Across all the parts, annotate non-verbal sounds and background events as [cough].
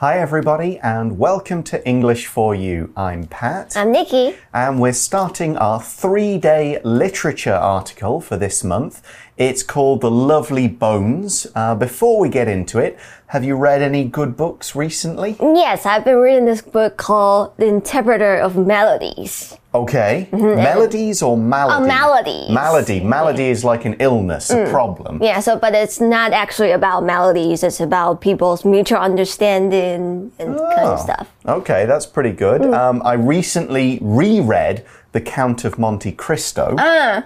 Hi, everybody, and welcome to English for You. I'm Pat. I'm Nikki. And we're starting our three day literature article for this month. It's called The Lovely Bones. Uh, before we get into it, have you read any good books recently? Yes, I've been reading this book called The Interpreter of Melodies. Okay. [laughs] Melodies or malady? Oh, melodies. Malady. Malady is like an illness, a problem. Yeah, so but it's not actually about melodies, it's about people's mutual understanding and kind of stuff. Okay, that's pretty good. Um, I recently reread The Count of Monte Cristo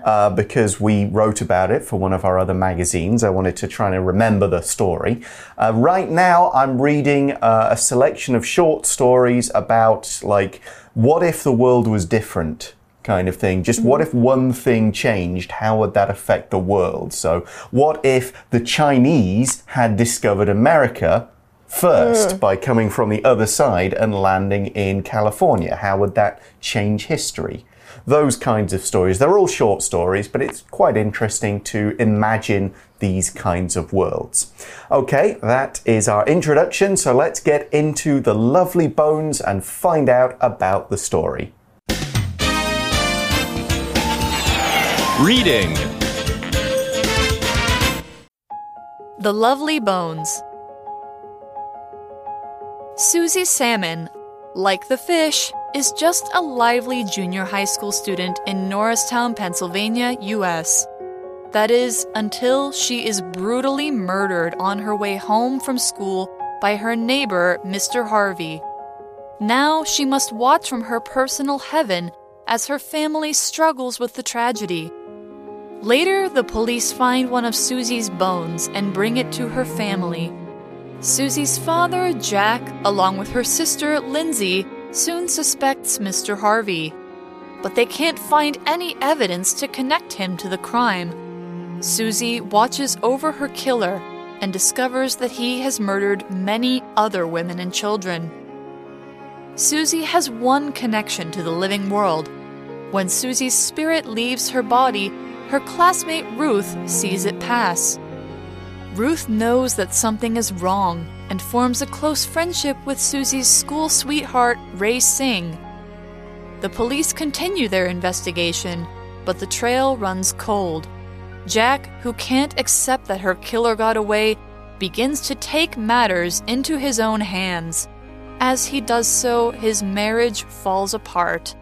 uh, because we wrote about it for one of our other magazines. I wanted to try and remember the story. Uh, right now, I'm reading uh, a selection of short stories about, like, what if the world was different? Kind of thing. Just what if one thing changed? How would that affect the world? So, what if the Chinese had discovered America? first by coming from the other side and landing in California? How would that change history? Those kinds of stories. They're all short stories, but it's quite interesting to imagine these kinds of worlds. Okay, that is our introduction, so let's get into the lovely bones and find out about the story. Reading The Lovely Bones. Susie Salmon, like the fish, is just a lively junior high school student in Norristown, Pennsylvania, US. That is, until she is brutally murdered on her way home from school by her neighbor, Mr. Harvey. Now she must watch from her personal heaven as her family struggles with the tragedy. Later, the police find one of Susie's bones and bring it to her family. Susie's father, Jack, along with her sister, Lindsay, soon suspects Mr. Harvey. But they can't find any evidence to connect him to the crime. Susie watches over her killer and discovers that he has murdered many other women and children. Susie has one connection to the living world. When Susie's spirit leaves her body, her classmate Ruth sees it pass. Ruth knows that something is wrong and forms a close friendship with Susie's school sweetheart, Ray Singh. The police continue their investigation, but the trail runs cold. Jack, who can't accept that her killer got away, begins to take matters into his own hands. As he does so, his marriage falls apart.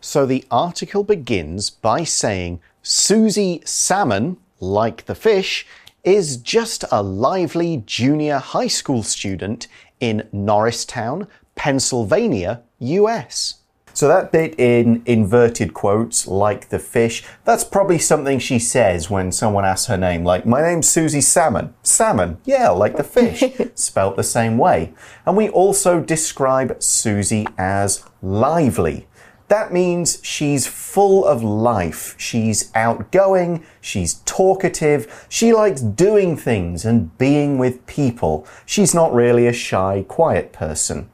So the article begins by saying Susie Salmon, like the fish, is just a lively junior high school student in Norristown, Pennsylvania, US. So that bit in inverted quotes, like the fish, that's probably something she says when someone asks her name, like, my name's Susie Salmon. Salmon, yeah, like the fish, [laughs] spelt the same way. And we also describe Susie as lively. That means she's full of life. She's outgoing, she's talkative, she likes doing things and being with people. She's not really a shy, quiet person.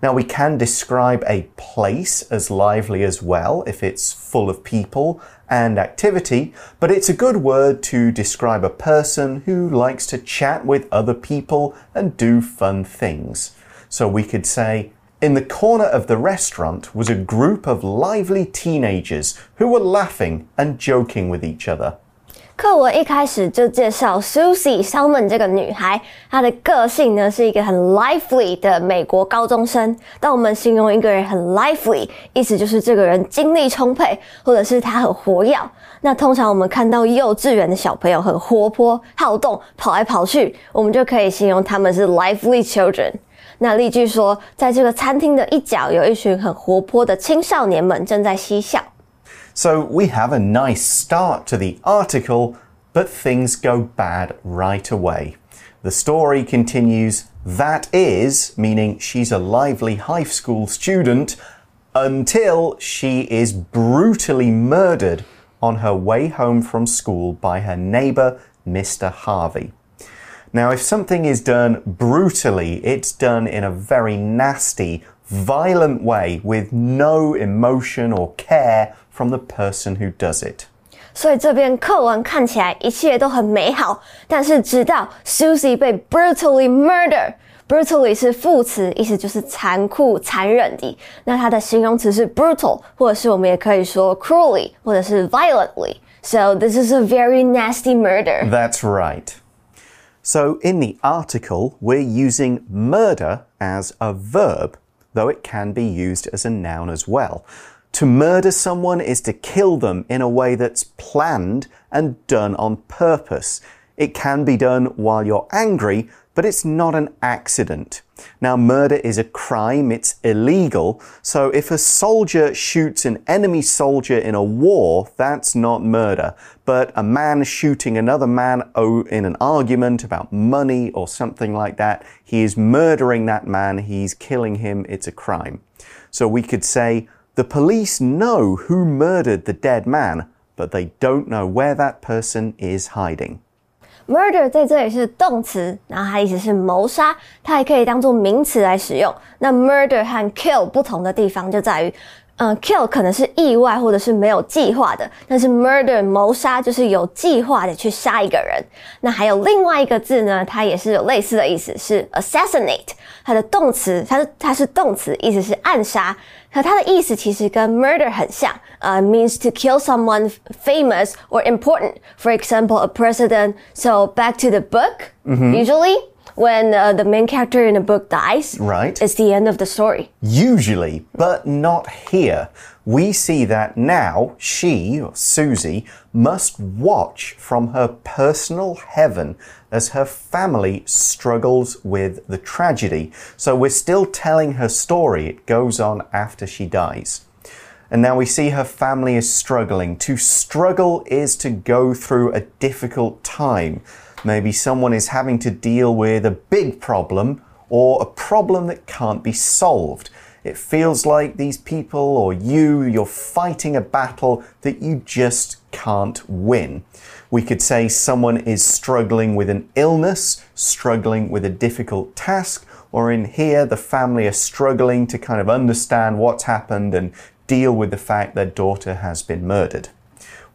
Now, we can describe a place as lively as well if it's full of people and activity, but it's a good word to describe a person who likes to chat with other people and do fun things. So we could say, in the corner of the restaurant was a group of lively teenagers who were laughing and joking with each other. 课文一开始就介绍 Susie Salmon 这个女孩，她的个性呢是一个很 lively 的美国高中生。当我们形容一个人很 lively，意思就是这个人精力充沛，或者是他很活跃。那通常我们看到幼稚园的小朋友很活泼、好动、跑来跑去，我们就可以形容他们是 lively children。 那例句说，在这个餐厅的一角，有一群很活泼的青少年们正在嬉笑。 So we have a nice start to the article, but things go bad right away. The story continues, that is, meaning she's a lively high school student, until she is brutally murdered on her way home from school by her neighbor, Mr. Harvey. Now, if something is done brutally, it's done in a very nasty, violent way with no emotion or care from the person who does it. 所以这边课文看起来一切都很美好，但是直到 Susie 被 brutally murder。brutally 是副词，意思就是残酷、残忍的。那它的形容词是 brutal，或者是我们也可以说 cruelly，或者是 violently。So this is a very nasty murder. That's right. So in the article, we're using murder as a verb, though it can be used as a noun as well. To murder someone is to kill them in a way that's planned and done on purpose. It can be done while you're angry, but it's not an accident. Now, murder is a crime, it's illegal. So if a soldier shoots an enemy soldier in a war, that's not murder. But a man shooting another man in an argument about money or something like that, he is murdering that man, he's killing him, it's a crime. So we could say, the police know who murdered the dead man, but they don't know where that person is hiding. Murder 在这里是动词，然后它意思是谋杀，它还可以当做名词来使用。那 murder 和 kill 不同的地方就在于。嗯，kill 可能是意外或者是没有计划的，但是 murder 谋杀就是有计划的去杀一个人。那还有另外一个字呢，它也是有类似的意思，是 assassinate。它的动词，它是它是动词，意思是暗杀。可它的意思其实跟 murder 很像，呃，means to kill someone famous or important. For example, a president. So back to the book. Usually when uh, the main character in a book dies. Right. It's the end of the story. Usually, but not here. We see that now she, or Susie, must watch from her personal heaven as her family struggles with the tragedy. So we're still telling her story. It goes on after she dies. And now we see her family is struggling. To struggle is to go through a difficult time. Maybe someone is having to deal with a big problem or a problem that can't be solved. It feels like these people or you, you're fighting a battle that you just can't win. We could say someone is struggling with an illness, struggling with a difficult task, or in here, the family are struggling to kind of understand what's happened and deal with the fact their daughter has been murdered.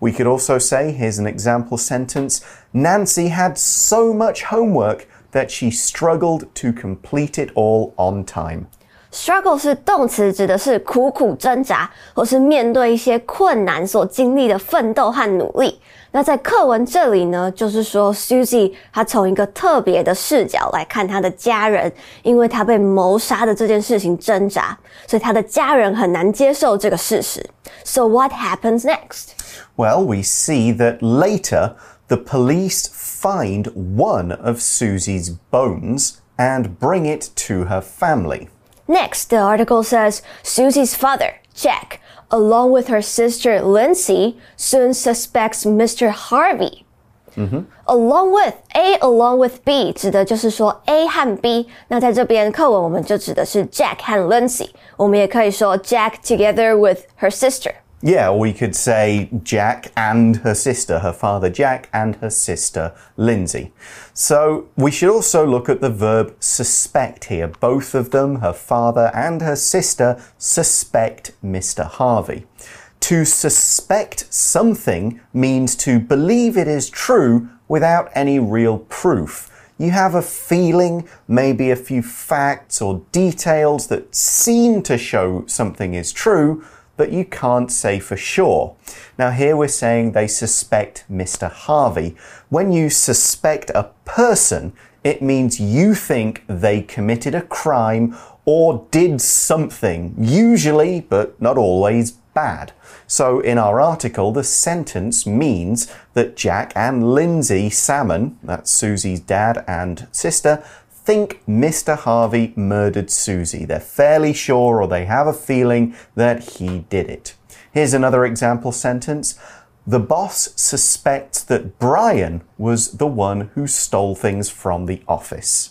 We could also say, here's an example sentence Nancy had so much homework that she struggled to complete it all on time. Struggle 是动词，指的是苦苦挣扎，或是面对一些困难所经历的奋斗和努力。那在课文这里呢，就是说 Susie 她从一个特别的视角来看她的家人，因为她被谋杀的这件事情挣扎，所以她的家人很难接受这个事实。So what happens next? Well, we see that later the police find one of Susie's bones and bring it to her family. Next, the article says Susie's father, Jack, along with her sister Lindsay, soon suspects Mr. Harvey. Mm-hmm. Along with A along with B 指的就是说 A 和 B。那在这边课文我们就指的是 Jack 和 Lindsay。我们也可以说 Jack together with her sister。 Yeah, or we could say Jack and her sister, her father Jack and her sister Lindsay. So we should also look at the verb suspect here. Both of them, her father and her sister, suspect Mr. Harvey. To suspect something means to believe it is true without any real proof. You have a feeling, maybe a few facts or details that seem to show something is true, but you can't say for sure. Now, here we're saying they suspect Mr. Harvey. When you suspect a person, it means you think they committed a crime or did something, usually, but not always, bad. So, in our article, the sentence means that Jack and Lindsay Salmon, that's Susie's dad and sister, think Mr. Harvey murdered Susie. They're fairly sure or they have a feeling that he did it. Here's another example sentence. The boss suspects that Brian was the one who stole things from the office.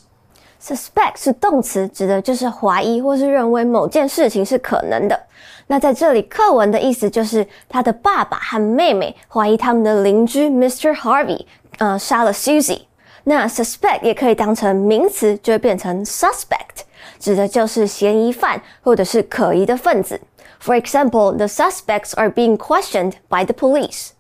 Suspect 是动词，指的就是怀疑或是认为某件事情是可能的。那在这里，课文的意思就是他的爸爸和妹妹怀疑他们的邻居 Mr. Harvey，呃，杀了 Susie。 那 suspect 也可以当成名词，就会变成 suspect，指的就是嫌疑犯或者是可疑的分子。For example, the suspects are being questioned by the police.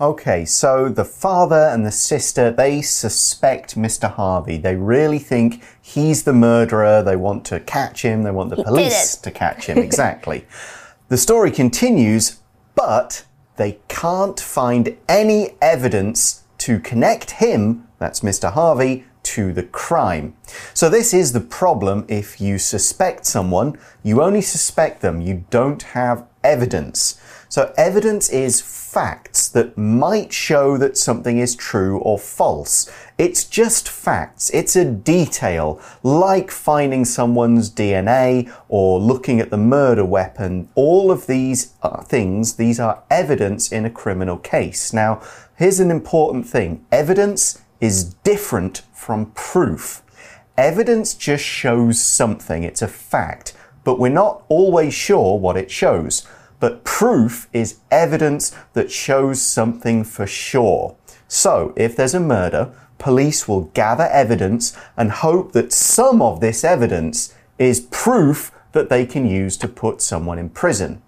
Okay, so the father and the sister, they suspect Mr. Harvey. They really think he's the murderer. They want to catch him. They want the did police it. to catch him. Exactly. [laughs] the story continues, but they can't find any evidence to connect him, that's Mr. Harvey, to the crime. So, this is the problem if you suspect someone, you only suspect them, you don't have evidence. So, evidence is facts that might show that something is true or false. It's just facts, it's a detail, like finding someone's DNA or looking at the murder weapon. All of these things, these are evidence in a criminal case. Now, here's an important thing evidence is different from proof. Evidence just shows something, it's a fact, but we're not always sure what it shows. But proof is evidence that shows something for sure. So, if there's a murder, police will gather evidence and hope that some of this evidence is proof that they can use to put someone in prison.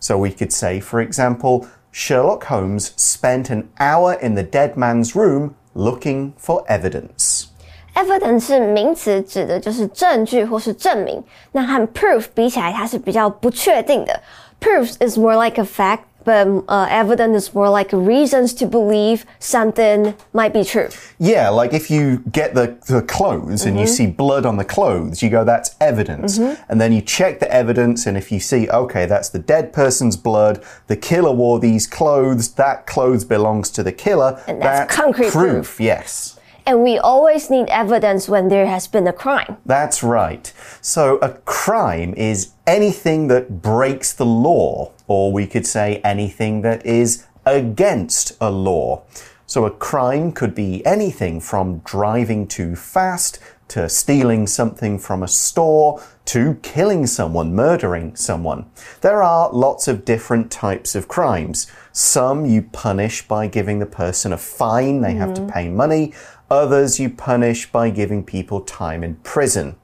So, we could say, for example, Sherlock Holmes spent an hour in the dead man's room looking for evidence. Evidence 是名词，指的就是证据或是证明。那和 proof 比起来，它是比较不确定的。Proof is more like a fact, but uh, evidence is more like reasons to believe something might be true. Yeah, like if you get the, the clothes and you see blood on the clothes, you go, that's evidence. And then you check the evidence, and if you see, okay, that's the dead person's blood, the killer wore these clothes, that clothes belongs to the killer. And that's concrete proof. Yes. And we always need evidence when there has been a crime. That's right. So a crime is anything that breaks the law, or we could say anything that is against a law. So a crime could be anything from driving too fast to stealing something from a store to killing someone, murdering someone. There are lots of different types of crimes. Some you punish by giving the person a fine, they have to mm-hmm. pay money. Others you punish by giving people time in prison.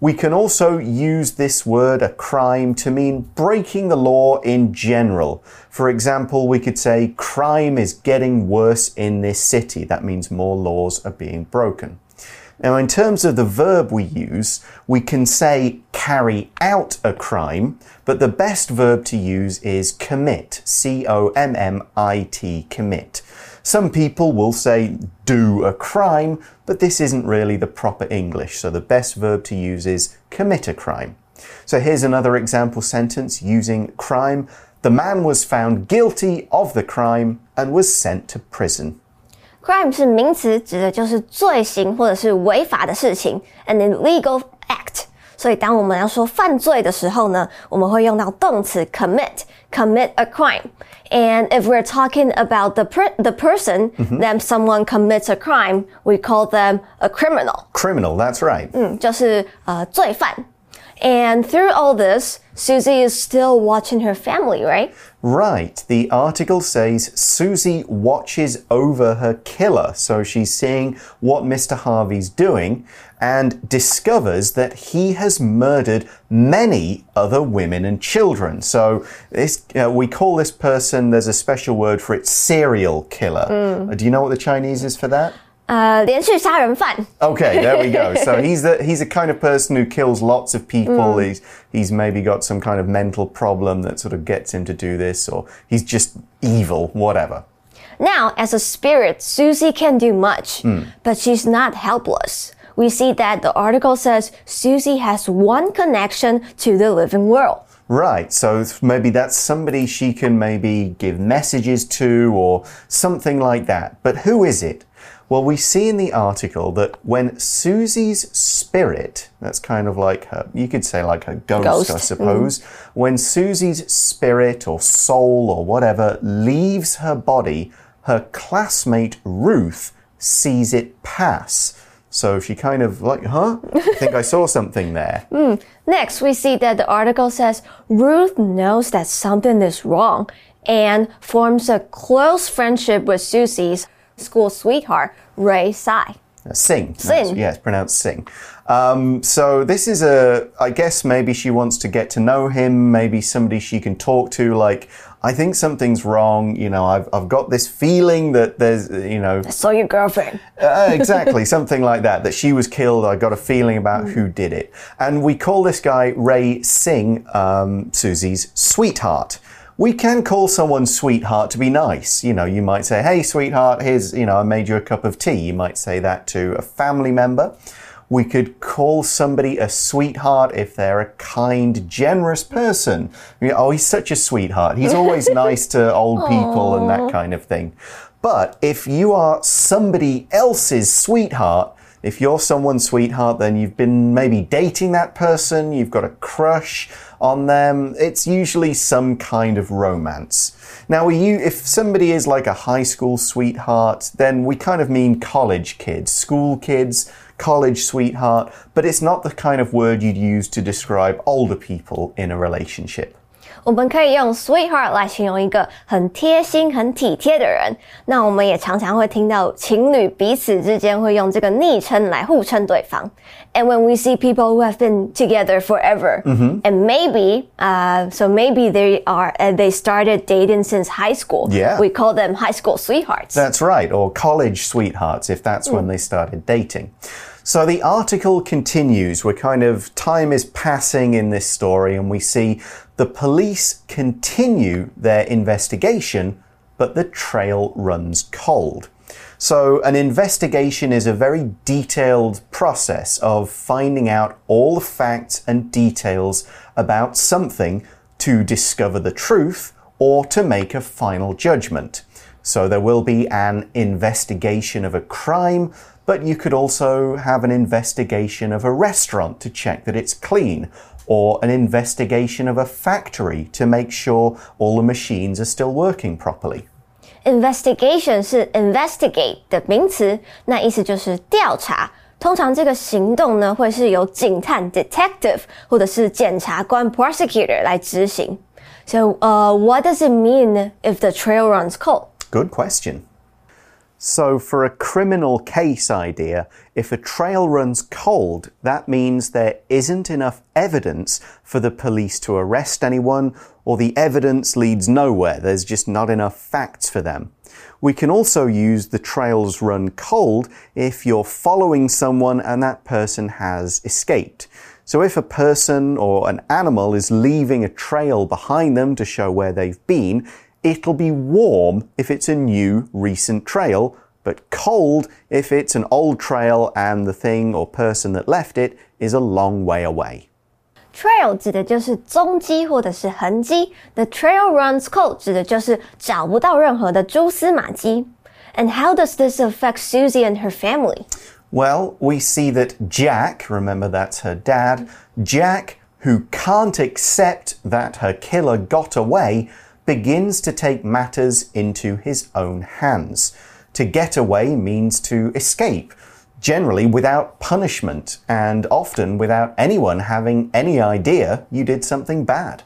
We can also use this word, a crime, to mean breaking the law in general. For example, we could say crime is getting worse in this city. That means more laws are being broken. Now, in terms of the verb we use, we can say carry out a crime, but the best verb to use is commit. C O M M I T, commit. Some people will say do a crime, but this isn't really the proper English, so the best verb to use is commit a crime. So here's another example sentence using crime. The man was found guilty of the crime and was sent to prison. Crime 是名词，指的就是罪行或者是违法的事情，an illegal act。 所以当我们要说犯罪的时候呢，我们会用到动词 commit，commit a crime。And if we're talking about the per the person, then someone commits a crime, we call them a criminal. Criminal, that's right. 嗯，就是呃罪犯。 And through all this, Susie is still watching her family, right? Right. The article says Susie watches over her killer. So she's seeing what Mr. Harvey's doing and discovers that he has murdered many other women and children. So this, uh, we call this person, there's a special word for it, serial killer. Uh, do you know what the Chinese is for that? uh, okay, there we go. So [laughs] he's the he's the kind of person who kills lots of people. Mm. He's he's maybe got some kind of mental problem that sort of gets him to do this, or he's just evil, whatever. Now, as a spirit, Susie can do much, mm. but she's not helpless. We see that the article says Susie has one connection to the living world. Right, so maybe that's somebody she can maybe give messages to or something like that. But who is it? Well, we see in the article that when Susie's spirit, that's kind of like her, you could say like her ghost, Ghost, I mm. suppose, when Susie's spirit or soul or whatever leaves her body, her classmate Ruth sees it pass. So she kind of like, huh? I think I saw something there. [laughs] Hmm. Next, we see that the article says Ruth knows that something is wrong and forms a close friendship with Susie's school sweetheart, Ray Sai. Uh, Sing. Sing. That's- Yeah, pronounced sing. Um, so this is a, I guess maybe she wants to get to know him, maybe somebody she can talk to, like, I think something's wrong, you know, I've, I've got this feeling that there's, you know, I saw your girlfriend. uh, exactly, something like that. That she was killed. I got a feeling about who did it. And we call this guy Ray Singh, um, Susie's sweetheart. We can call someone sweetheart to be nice. You know, you might say, hey, sweetheart, here's, you know, I made you a cup of tea. You might say that to a family member. We could call somebody a sweetheart if they're a kind, generous person. You know, oh, he's such a sweetheart. He's always [laughs] nice to old people and that kind of thing. But if you are somebody else's sweetheart, if you're someone's sweetheart, then you've been maybe dating that person, you've got a crush on them. It's usually some kind of romance. Now, you, if somebody is like a high school sweetheart, then we kind of mean college kids, school kids, college sweetheart, but it's not the kind of word you'd use to describe older people in a relationship. 我们可以用 sweetheart 来形容一个很贴心、很体贴的人。那我们也常常会听到情侣彼此之间会用这个昵称来互称对方。And when we see people who have been together forever, and maybe, uh, so maybe they are uh, they started dating since high school. Yeah. we call them high school sweethearts. That's right, or college sweethearts if that's when they started dating. So the article continues. We're kind of, time is passing in this story, and we see the police continue their investigation, but the trail runs cold. So, an investigation is a very detailed process of finding out all the facts and details about something to discover the truth or to make a final judgment. So, there will be an investigation of a crime, but you could also have an investigation of a restaurant to check that it's clean, or an investigation of a factory to make sure all the machines are still working properly. Investigation 是 investigate 的名词，那意思就是调查。通常这个行动呢，会是由警探 detective 或者是检察官 prosecutor 来执行。So, uh, what does it mean if the trail runs cold? Good question. So, for a criminal case idea, if a trail runs cold, that means there isn't enough evidence for the police to arrest anyone, or the evidence leads nowhere. There's just not enough facts for them. We can also use the trails run cold if you're following someone and that person has escaped. So, if a person or an animal is leaving a trail behind them to show where they've been, it'll be warm if it's a new, recent trail, but cold if it's an old trail and the thing or person that left it is a long way away. Trail 指的就是踪迹或者是痕迹，The trail runs cold 指的就是找不到任何的蛛丝马迹。And how does this affect Susie and her family? Well, we see that Jack, remember that's her dad, Jack, who can't accept that her killer got away, begins to take matters into his own hands. To get away means to escape, generally without punishment, and often without anyone having any idea you did something bad.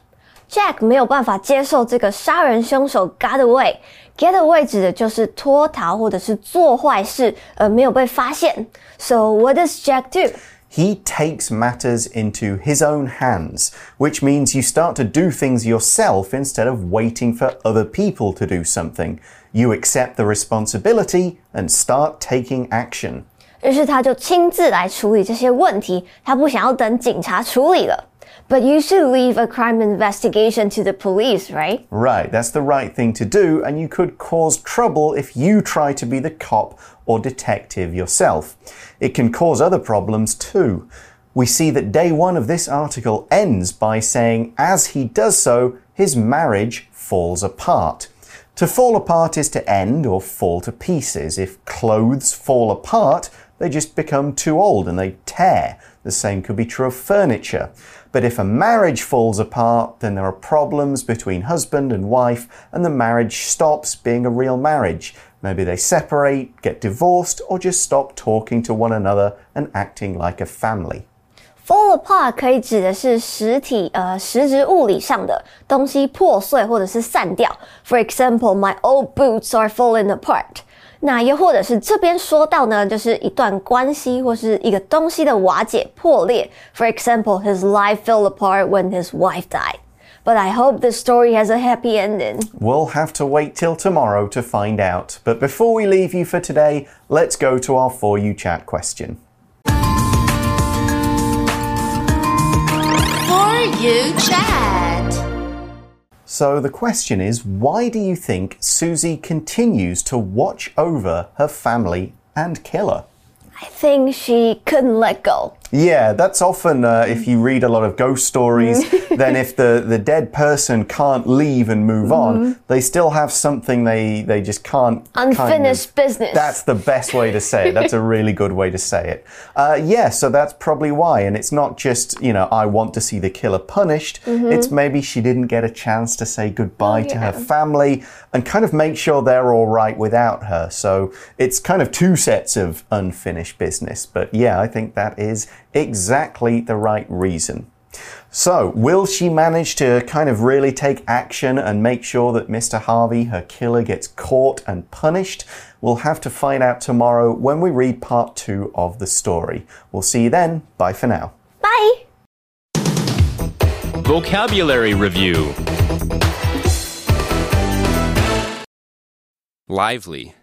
Jack 没有办法接受这个杀人凶手 got away。get away 指的就是脱逃或者是做坏事，而没有被发现。So what does Jack do? He takes matters into his own hands, which means you start to do things yourself instead of waiting for other people to do something. You accept the responsibility and start taking action. 于是他就亲自来处理这些问题，他不想要等警察处理了。 But you should leave a crime investigation to the police, right? Right, that's the right thing to do, and you could cause trouble if you try to be the cop or detective yourself. It can cause other problems too. We see that day one of this article ends by saying, as he does so, his marriage falls apart. To fall apart is to end or fall to pieces. If clothes fall apart, they just become too old and they tear. The same could be true of furniture. But if a marriage falls apart, then there are problems between husband and wife, and the marriage stops being a real marriage. Maybe they separate, get divorced, or just stop talking to one another and acting like a family. Fall apart 可以指的是实体呃实质物理上的东西破碎或者是散掉。For example, my old boots are falling apart. 那又或者是这边说到呢，就是一段关系或是一个东西的瓦解破裂。For example, his life fell apart when his wife died. But I hope the story has a happy ending. We'll have to wait till tomorrow to find out. But before we leave you for today, let's go to our For You Chat question. For You Chat. So the question is why do you think Susie continues to watch over her family and killer? I think she couldn't let go. Yeah, that's often uh, if you read a lot of ghost stories, [laughs] then if the, the dead person can't leave and move on, they still have something they, they just can't. kind of- Unfinished business. That's the best way to say it. That's a really good way to say it. Uh, yeah, so that's probably why. And it's not just, you know, I want to see the killer punished. It's maybe she didn't get a chance to say goodbye to her family and kind of make sure they're all right without her. So it's kind of two sets of unfinished business. But yeah, I think that is exactly the right reason. So, will she manage to kind of really take action and make sure that Mr. Harvey, her killer, gets caught and punished? We'll have to find out tomorrow when we read part two of the story. We'll see you then. Bye for now. Bye. Vocabulary Review Lively.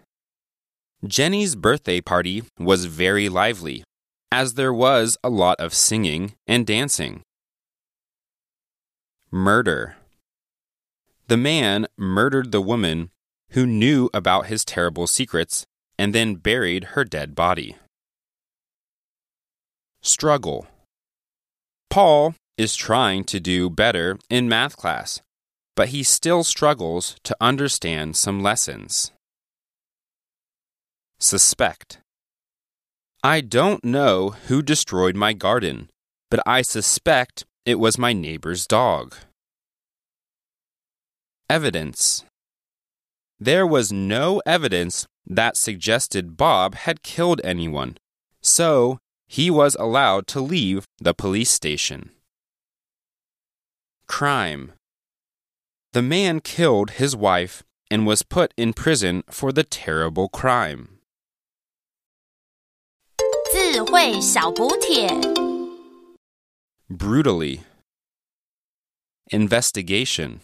Jenny's birthday party was very lively, as there was a lot of singing and dancing. Murder. The man murdered the woman who knew about his terrible secrets and then buried her dead body. Struggle. Paul is trying to do better in math class, but he still struggles to understand some lessons. Suspect. I don't know who destroyed my garden, but I suspect it was my neighbor's dog. Evidence. There was no evidence that suggested Bob had killed anyone, so he was allowed to leave the police station. Crime. The man killed his wife and was put in prison for the terrible crime. 智慧小补帖。 Brutally. Investigation.